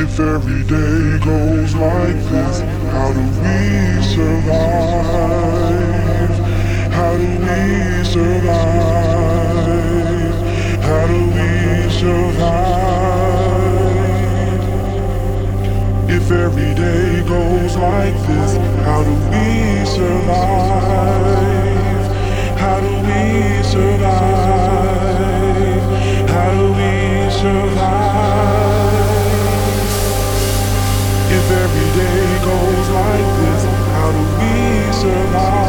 If every day goes like this, how do we survive? How do we survive? How do we survive? If every day goes like this, how do we survive? How do we survive? How do we survive? Survive?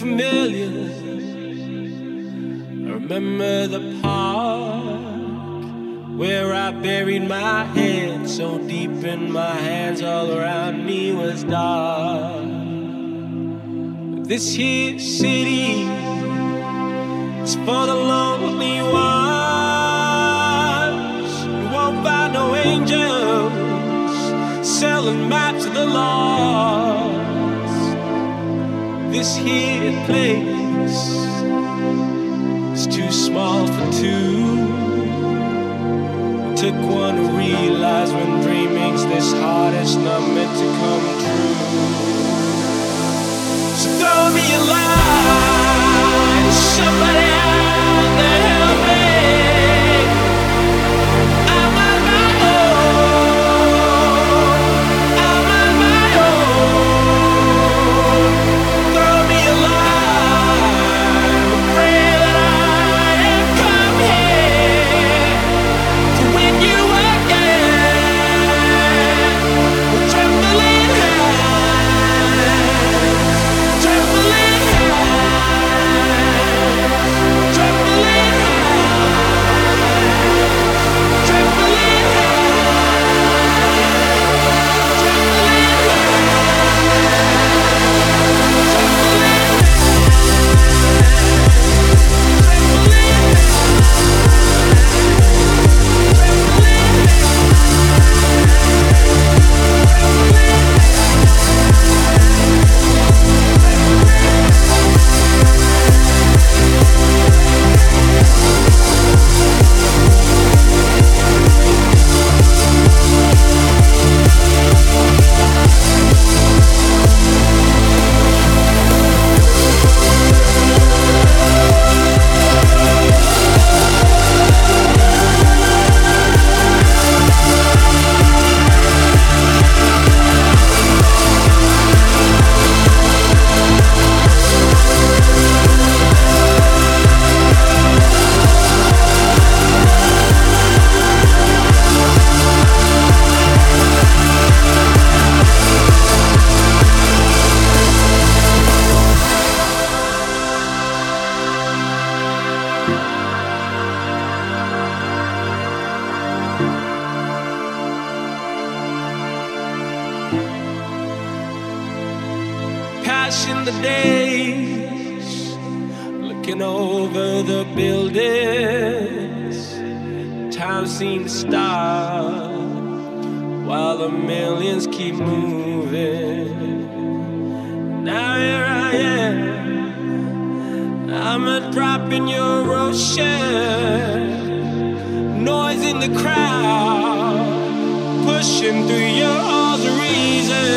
familiar. I remember the park where I buried my head so deep in my hands, all around me was dark. This here city is for the lonely ones. You won't find no angels selling maps of the lost. This here place is too small for two. Took one to realize when dreaming's this hard, it's not meant to come true. So throw me a line, somebody out there. keep moving. Now here I am. I'm a drop in your ocean. Noise in the crowd, pushing through your all's reason.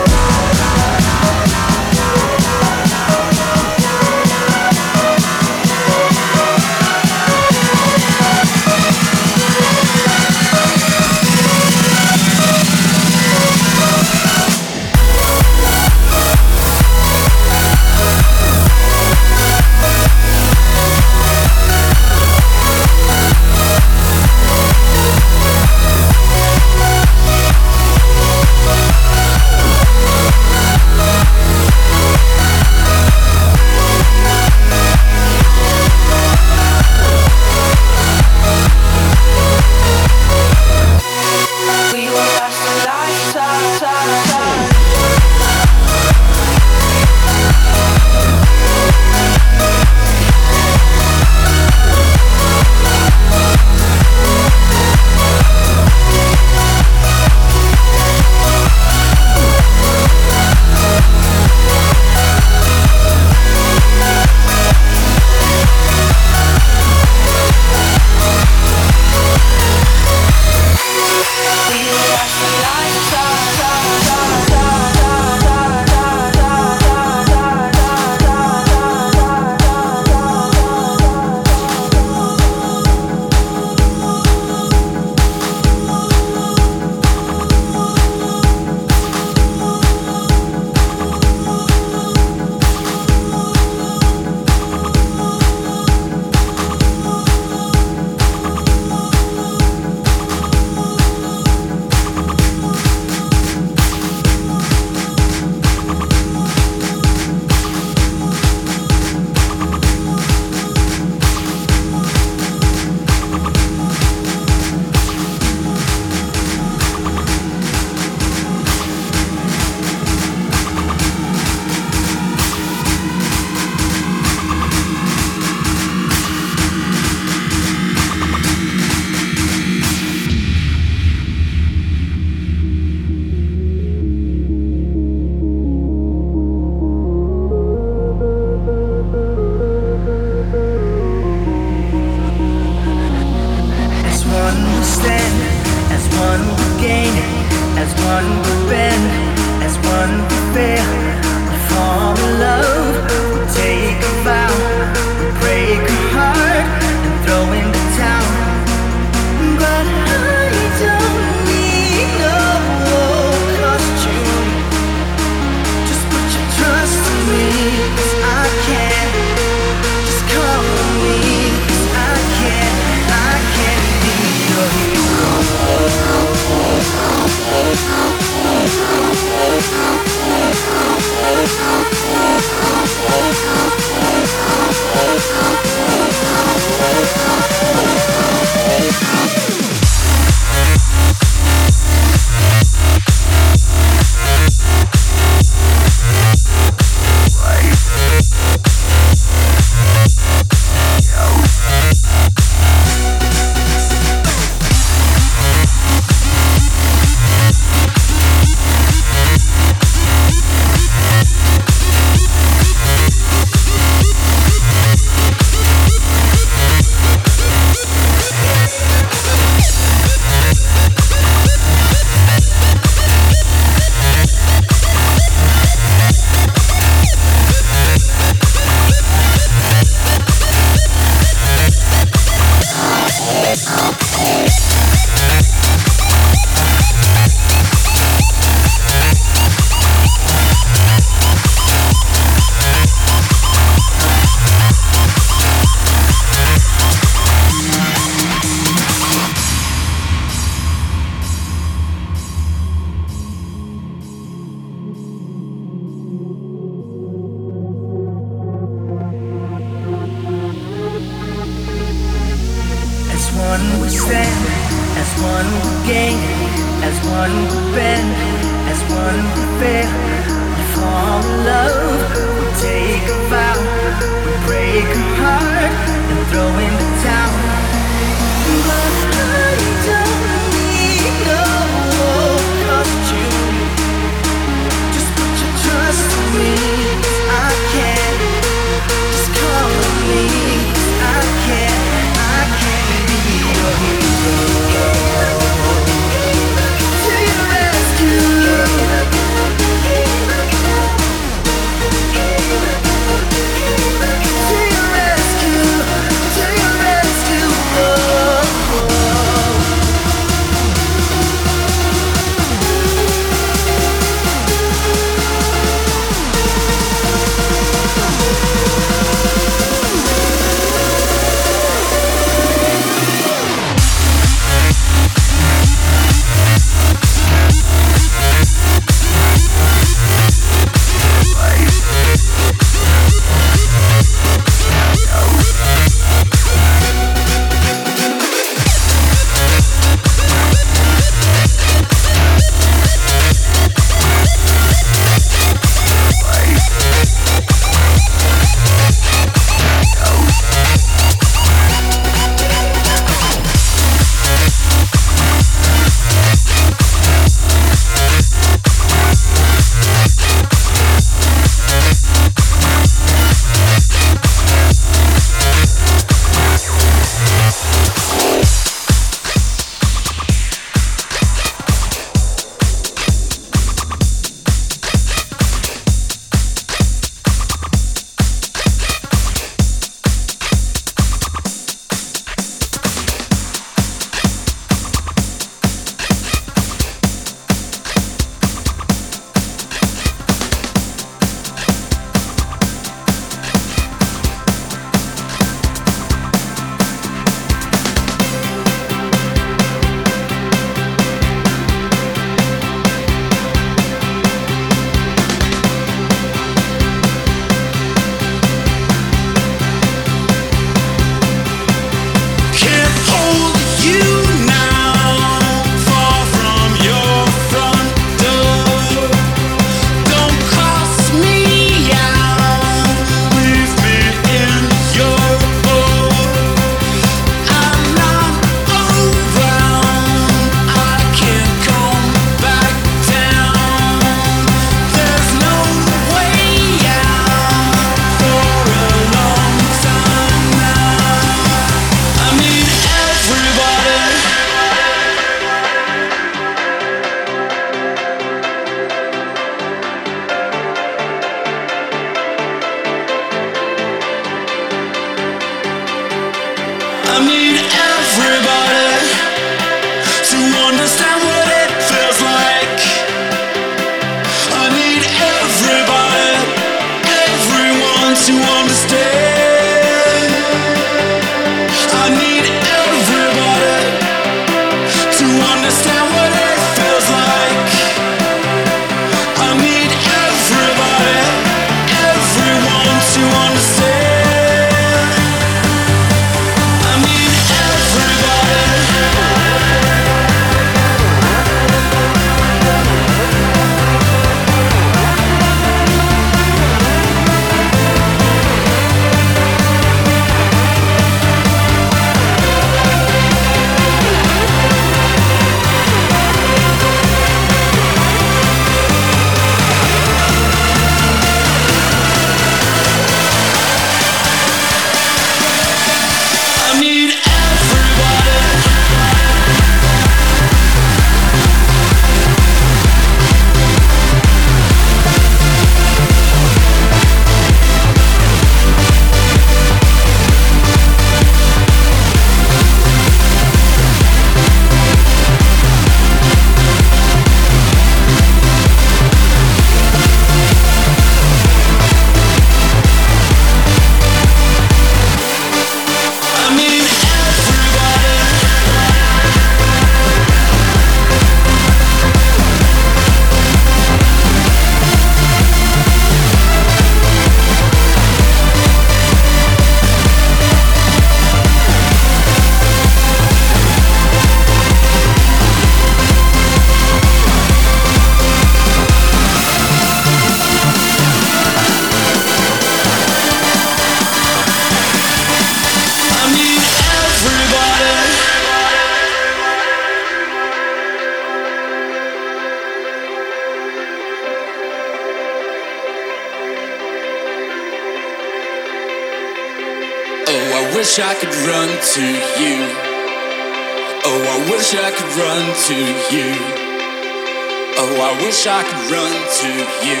Oh, I wish I could run to you.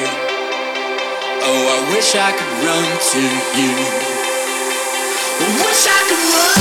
Oh, I wish I could run to you. I wish I could run.